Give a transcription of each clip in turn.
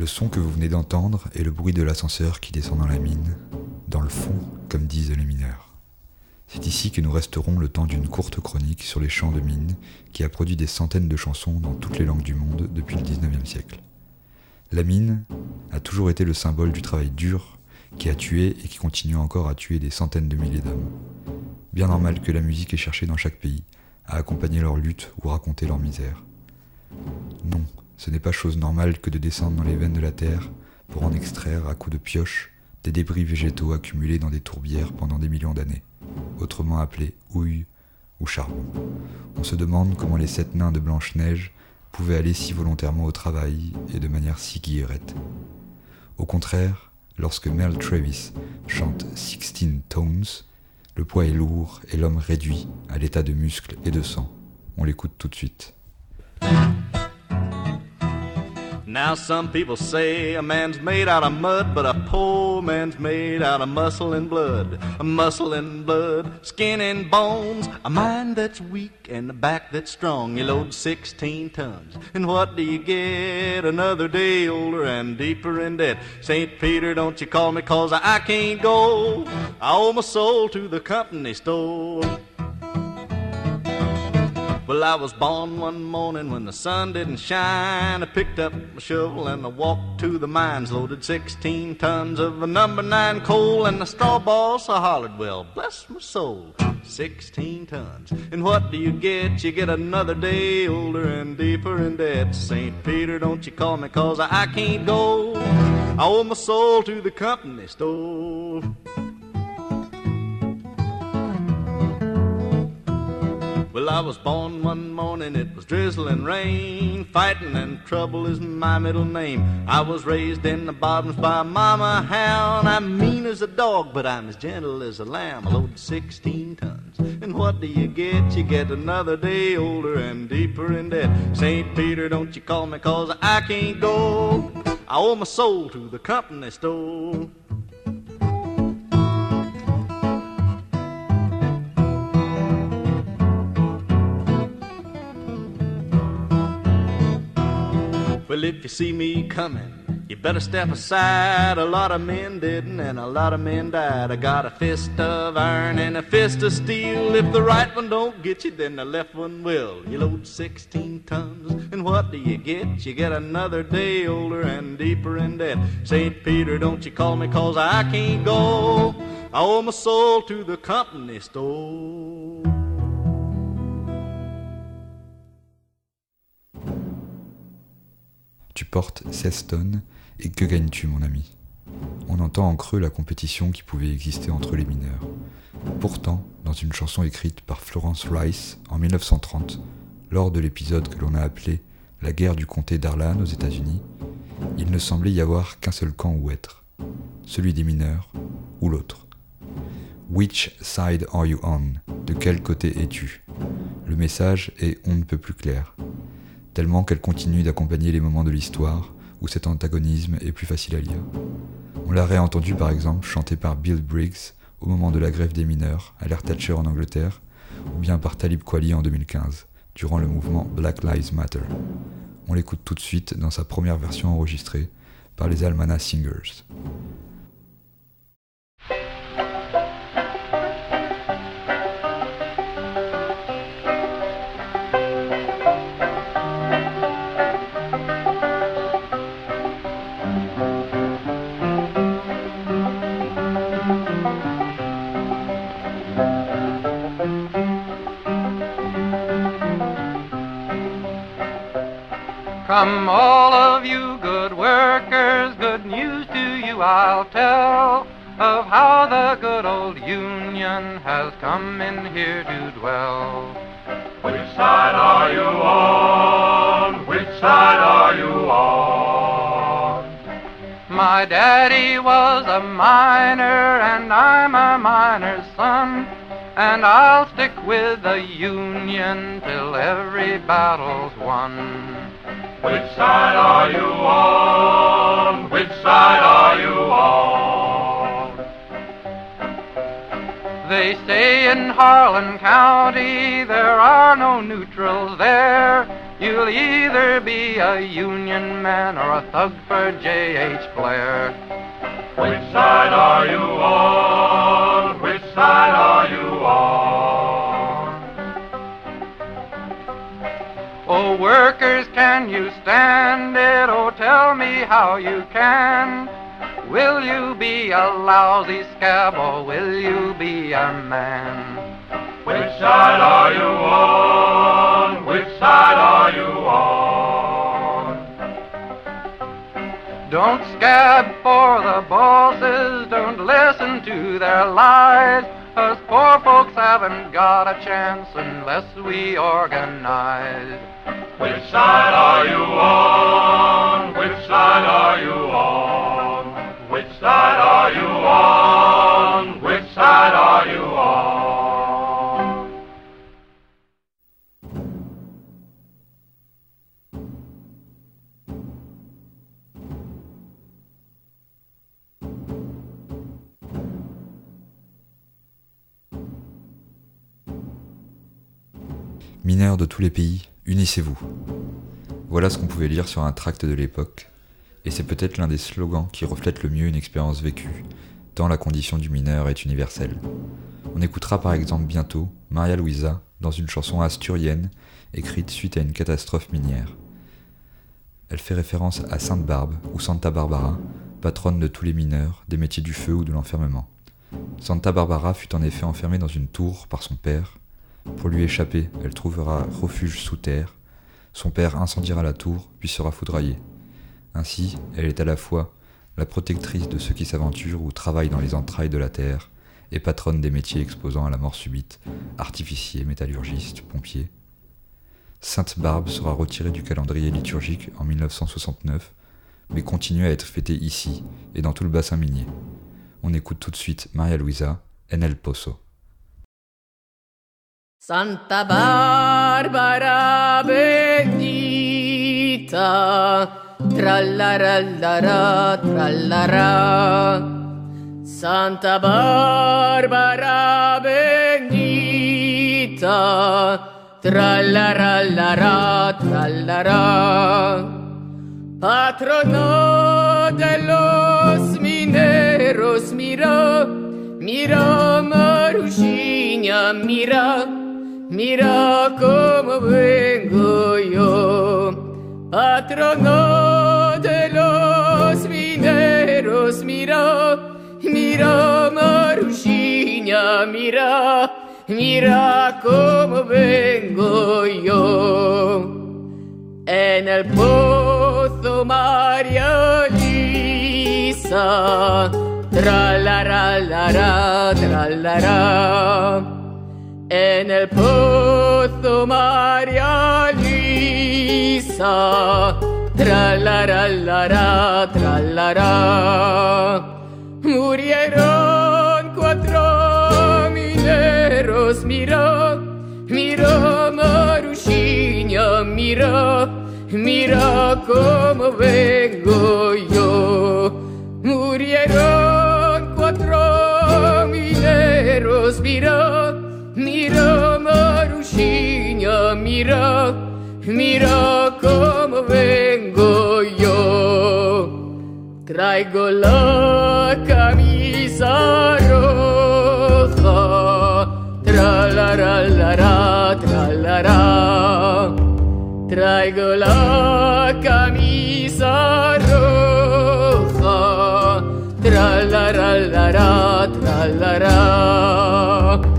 Le son que vous venez d'entendre est le bruit de l'ascenseur qui descend dans la mine, dans le fond, comme disent les mineurs. C'est ici que nous resterons le temps d'une courte chronique sur les champs de mine qui a produit des centaines de chansons dans toutes les langues du monde depuis le 19e siècle. La mine a toujours été le symbole du travail dur qui a tué et qui continue encore à tuer des centaines de milliers d'hommes. Bien normal que la musique ait cherché dans chaque pays à accompagner leur lutte ou raconter leur misère. Non, ce n'est pas chose normale que de descendre dans les veines de la terre pour en extraire à coups de pioche des débris végétaux accumulés dans des tourbières pendant des millions d'années, autrement appelés houille ou charbon. On se demande comment les sept nains de Blanche-Neige pouvaient aller si volontairement au travail et de manière si guillerette. Au contraire, lorsque Mel Travis chante Sixteen Tones, le poids est lourd et l'homme réduit à l'état de muscles et de sang. On l'écoute tout de suite. Now some people say a man's made out of mud, but a poor man's made out of muscle and blood. A muscle and blood, skin and bones, a mind that's weak and a back that's strong. You load 16 tons, and what do you get? Another day older and deeper in debt. St. Peter, don't you call me cause I can't go. I owe my soul to the company store. Well, I was born one morning when the sun didn't shine. I picked up my shovel and I walked to the mines, loaded 16 tons of the number nine coal, and the straw boss I hollered, Well, bless my soul, 16 tons. And what do you get? You get another day older and deeper in debt. St. Peter, don't you call me, cause I can't go. I owe my soul to the company store. Well, I was born one morning, it was drizzling rain. Fighting and trouble is my middle name. I was raised in the bottoms by Mama Hound. I'm mean as a dog, but I'm as gentle as a lamb. I load 16 tons. And what do you get? You get another day older and deeper in debt. St. Peter, don't you call me, cause I can't go. I owe my soul to the company store. Well, if you see me coming, you better step aside. A lot of men didn't, and a lot of men died. I got a fist of iron and a fist of steel. If the right one don't get you, then the left one will. You load 16 tons, and what do you get? You get another day older and deeper in debt. St. Peter, don't you call me, cause I can't go. I owe my soul to the company store. Tu portes 16 tonnes, et que gagnes-tu, mon ami? On entend en creux la compétition qui pouvait exister entre les mineurs. Pourtant, dans une chanson écrite par Florence Rice en 1930, lors de l'épisode que l'on a appelé La guerre du comté d'Arlan aux États-Unis, il ne semblait y avoir qu'un seul camp où être, celui des mineurs ou l'autre. Which side are you on? De quel côté es-tu? Le message est on ne peut plus clair tellement qu'elle continue d'accompagner les moments de l'histoire où cet antagonisme est plus facile à lire. On l'a réentendu par exemple chanté par Bill Briggs au moment de la grève des mineurs à l'ère Thatcher en Angleterre, ou bien par Talib Kweli en 2015, durant le mouvement Black Lives Matter. On l'écoute tout de suite dans sa première version enregistrée par les Almana Singers. Come, all of you good workers, good news to you I'll tell of how the good old Union has come in here to dwell. Which side are you on? Which side are you on? My daddy was a miner, and I'm a miner's son. And I'll stick with the Union till every battle's won. Which side are you on? Which side are you on? They say in Harlan County there are no neutrals there. You'll either be a Union man or a thug for J.H. Blair. Which side are you on? Which side are you on? Workers, can you stand it? Oh, tell me how you can. Will you be a lousy scab or will you be a man? Which side are you on? Which side are you on? Don't scab for the bosses, don't listen to their lies. Us poor folks haven't got a chance unless we organize. Which side are you on? Which side are you on? Which side are you on? Which side are you on? Mineurs de tous les pays, unissez-vous. Voilà ce qu'on pouvait lire sur un tract de l'époque, et c'est peut-être l'un des slogans qui reflète le mieux une expérience vécue, tant la condition du mineur est universelle. On écoutera par exemple bientôt Maria Luisa dans une chanson asturienne écrite suite à une catastrophe minière. Elle fait référence à Sainte Barbe ou Santa Barbara, patronne de tous les mineurs, des métiers du feu ou de l'enfermement. Santa Barbara fut en effet enfermée dans une tour par son père. Pour lui échapper, elle trouvera refuge sous terre. Son père incendiera la tour, puis sera foudroyé. Ainsi, elle est à la fois la protectrice de ceux qui s'aventurent ou travaillent dans les entrailles de la terre, et patronne des métiers exposant à la mort subite, artificier, métallurgiste, pompier. Sainte Barbe sera retirée du calendrier liturgique en 1969, mais continue à être fêtée ici et dans tout le bassin minier. On écoute tout de suite Maria Luisa, En el Pozo. Santa Barbara bendita, trallarallara, trallarà. Santa Barbara bendita, trallarallara, trallarà. Patrono de los mineros, mira, mira, Marusinia, mira, mira cómo vengo yo. Patrono de los mineros, mira, mira Marusiña, mira, mira cómo vengo yo. En el pozo María Lisa, tralará, tralará. En el pozo María Luisa. Tra la ra la ra, tra la ra. Murieron cuatro mineros. Miró, miró Marusiña, miró Mira como vengo yo. Murieron cuatro mineros. Miró mira Marusiña, mira, mira cómo vengo yo. Traigo la camisa roja, tra la ra la tra la ra. Traigo la camisa roja, tra la la ra, tra la ra.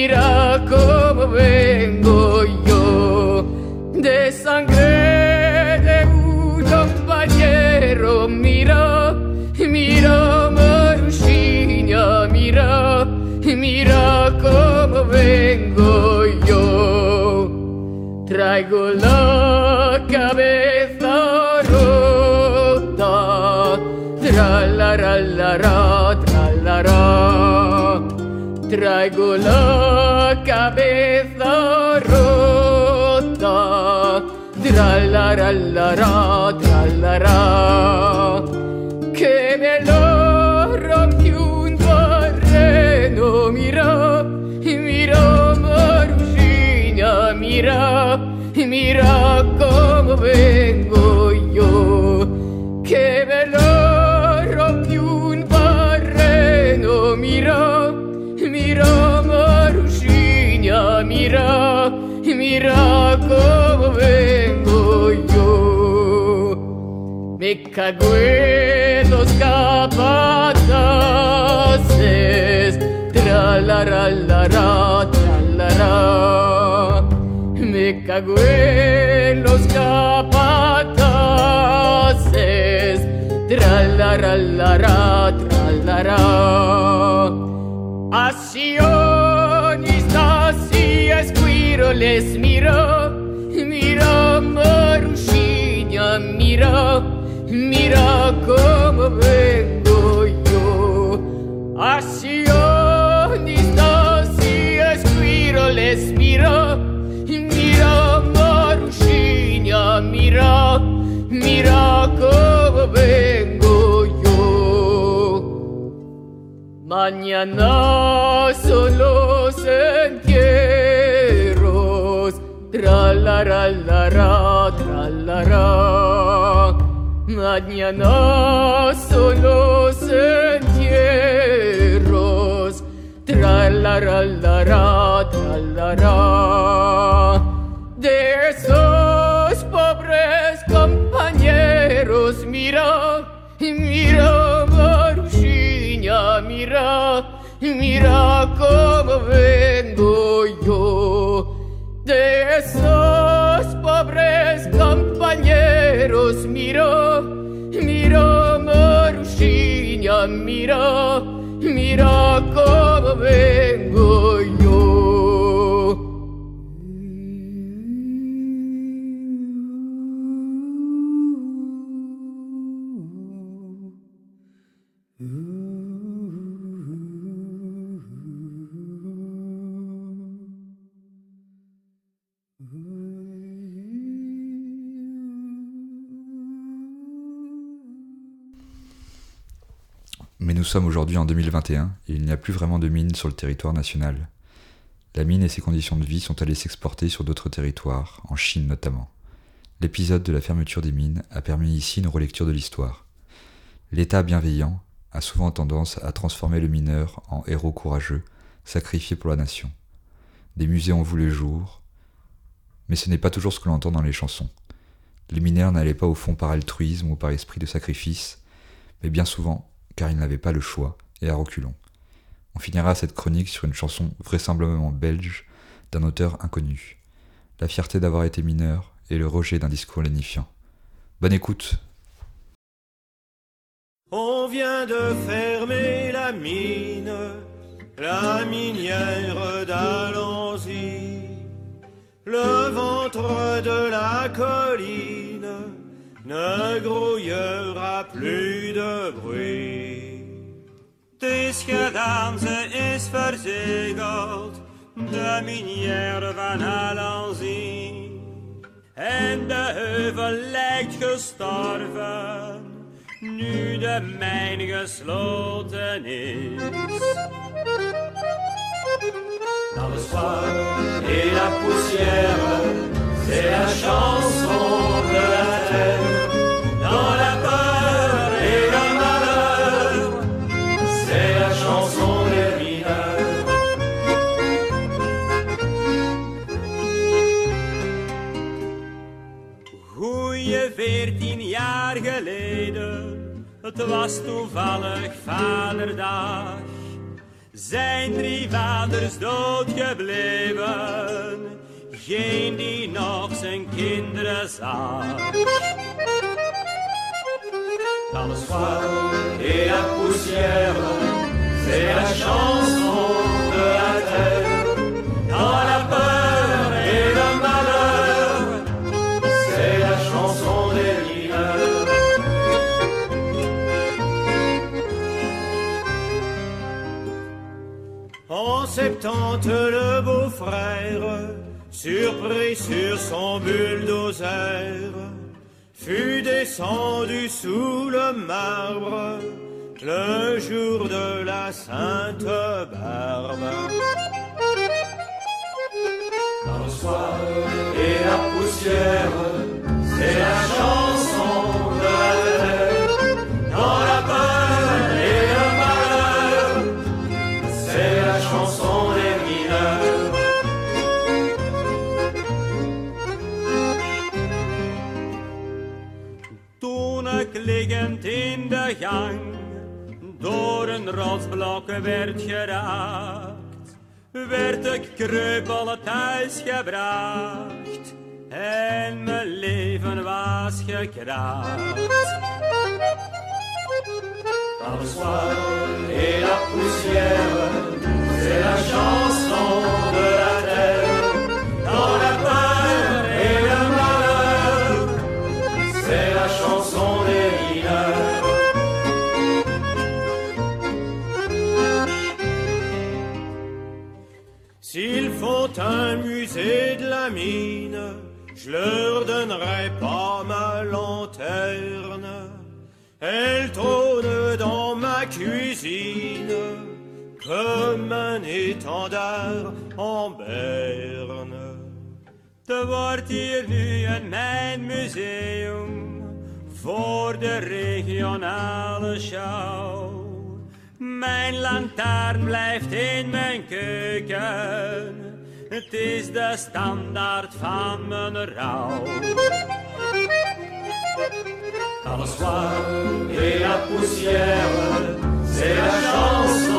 Mira cómo vengo yo. De sangre de un compañero, mira, mira Marusiña, mira, mira cómo vengo yo. Traigo la traigo la cabeza rota. Tra la ra tra la. Que me lo rompió un terreno, mira, mira Marusina, mira, mira cómo vengo. Mira cómo vengo yo. Me cago en los capataces, tra la la la la, tra la la. Me cago en los capataces, tra la la la la, tra la la. A sionistas y les miro, miro Marushina, mira, mira cómo vengo yo. Así distancias miro, les miro, mira Marushina, mira, mira cómo vengo yo. Mañana solo sentiré tra la la la la, tra la la. Mañana son los entierros, tra la la la la, tra la la. De esos pobres compañeros, mira, mira Marusiña, mira, mira cómo. De esos pobres compañeros miró, miró Marusiña, miró, miró cómo ven nous sommes aujourd'hui en 2021 et il n'y a plus vraiment de mines sur le territoire national. La mine et ses conditions de vie sont allées s'exporter sur d'autres territoires, en Chine notamment. L'épisode de la fermeture des mines a permis ici une relecture de l'histoire. L'État bienveillant a souvent tendance à transformer le mineur en héros courageux, sacrifié pour la nation. Des musées ont vu le jour, mais ce n'est pas toujours ce que l'on entend dans les chansons. Les mineurs n'allaient pas au fond par altruisme ou par esprit de sacrifice, mais bien souvent car ils n'avaient pas le choix, et à reculons. On finira cette chronique sur une chanson vraisemblablement belge d'un auteur inconnu. La fierté d'avoir été mineur et le rejet d'un discours lénifiant. Bonne écoute On vient de fermer la mine, la minière d'Alanzy. Le ventre de la colline ne grouillera plus de bruit. Gedaan, ze is verzegeld, de minière van Alanzy. En de heuvel lijkt gestorven, nu de mijn gesloten is. Dans le soir et la poussière, c'est la chanson was toevallig vaderdag. Zijn drie vaders dood gebleven, geen die nog zijn kinderen zag. Dans le soir et la poussière, c'est la chanson surpris sur son bulldozer, fut descendu sous le marbre le jour de la Sainte Barbe. Dans le soir et la poussière, c'est la chanson in de gang. Door een rotsblok werd geraakt, werd ik kreupel thuis gebracht. En mijn leven was gekraakt. Dans soir et la poussière, c'est la chanson de la un musée de la mine, je leur donnerai pas ma lanterne. Elle trône dans ma cuisine comme un étendard en berne. Er wordt hier nu een mijn museum voor de regionale show. Mijn lantaarn blijft in mijn keuken. Het is de standaard van mijn rouw. Le soir et la poussière, c'est la la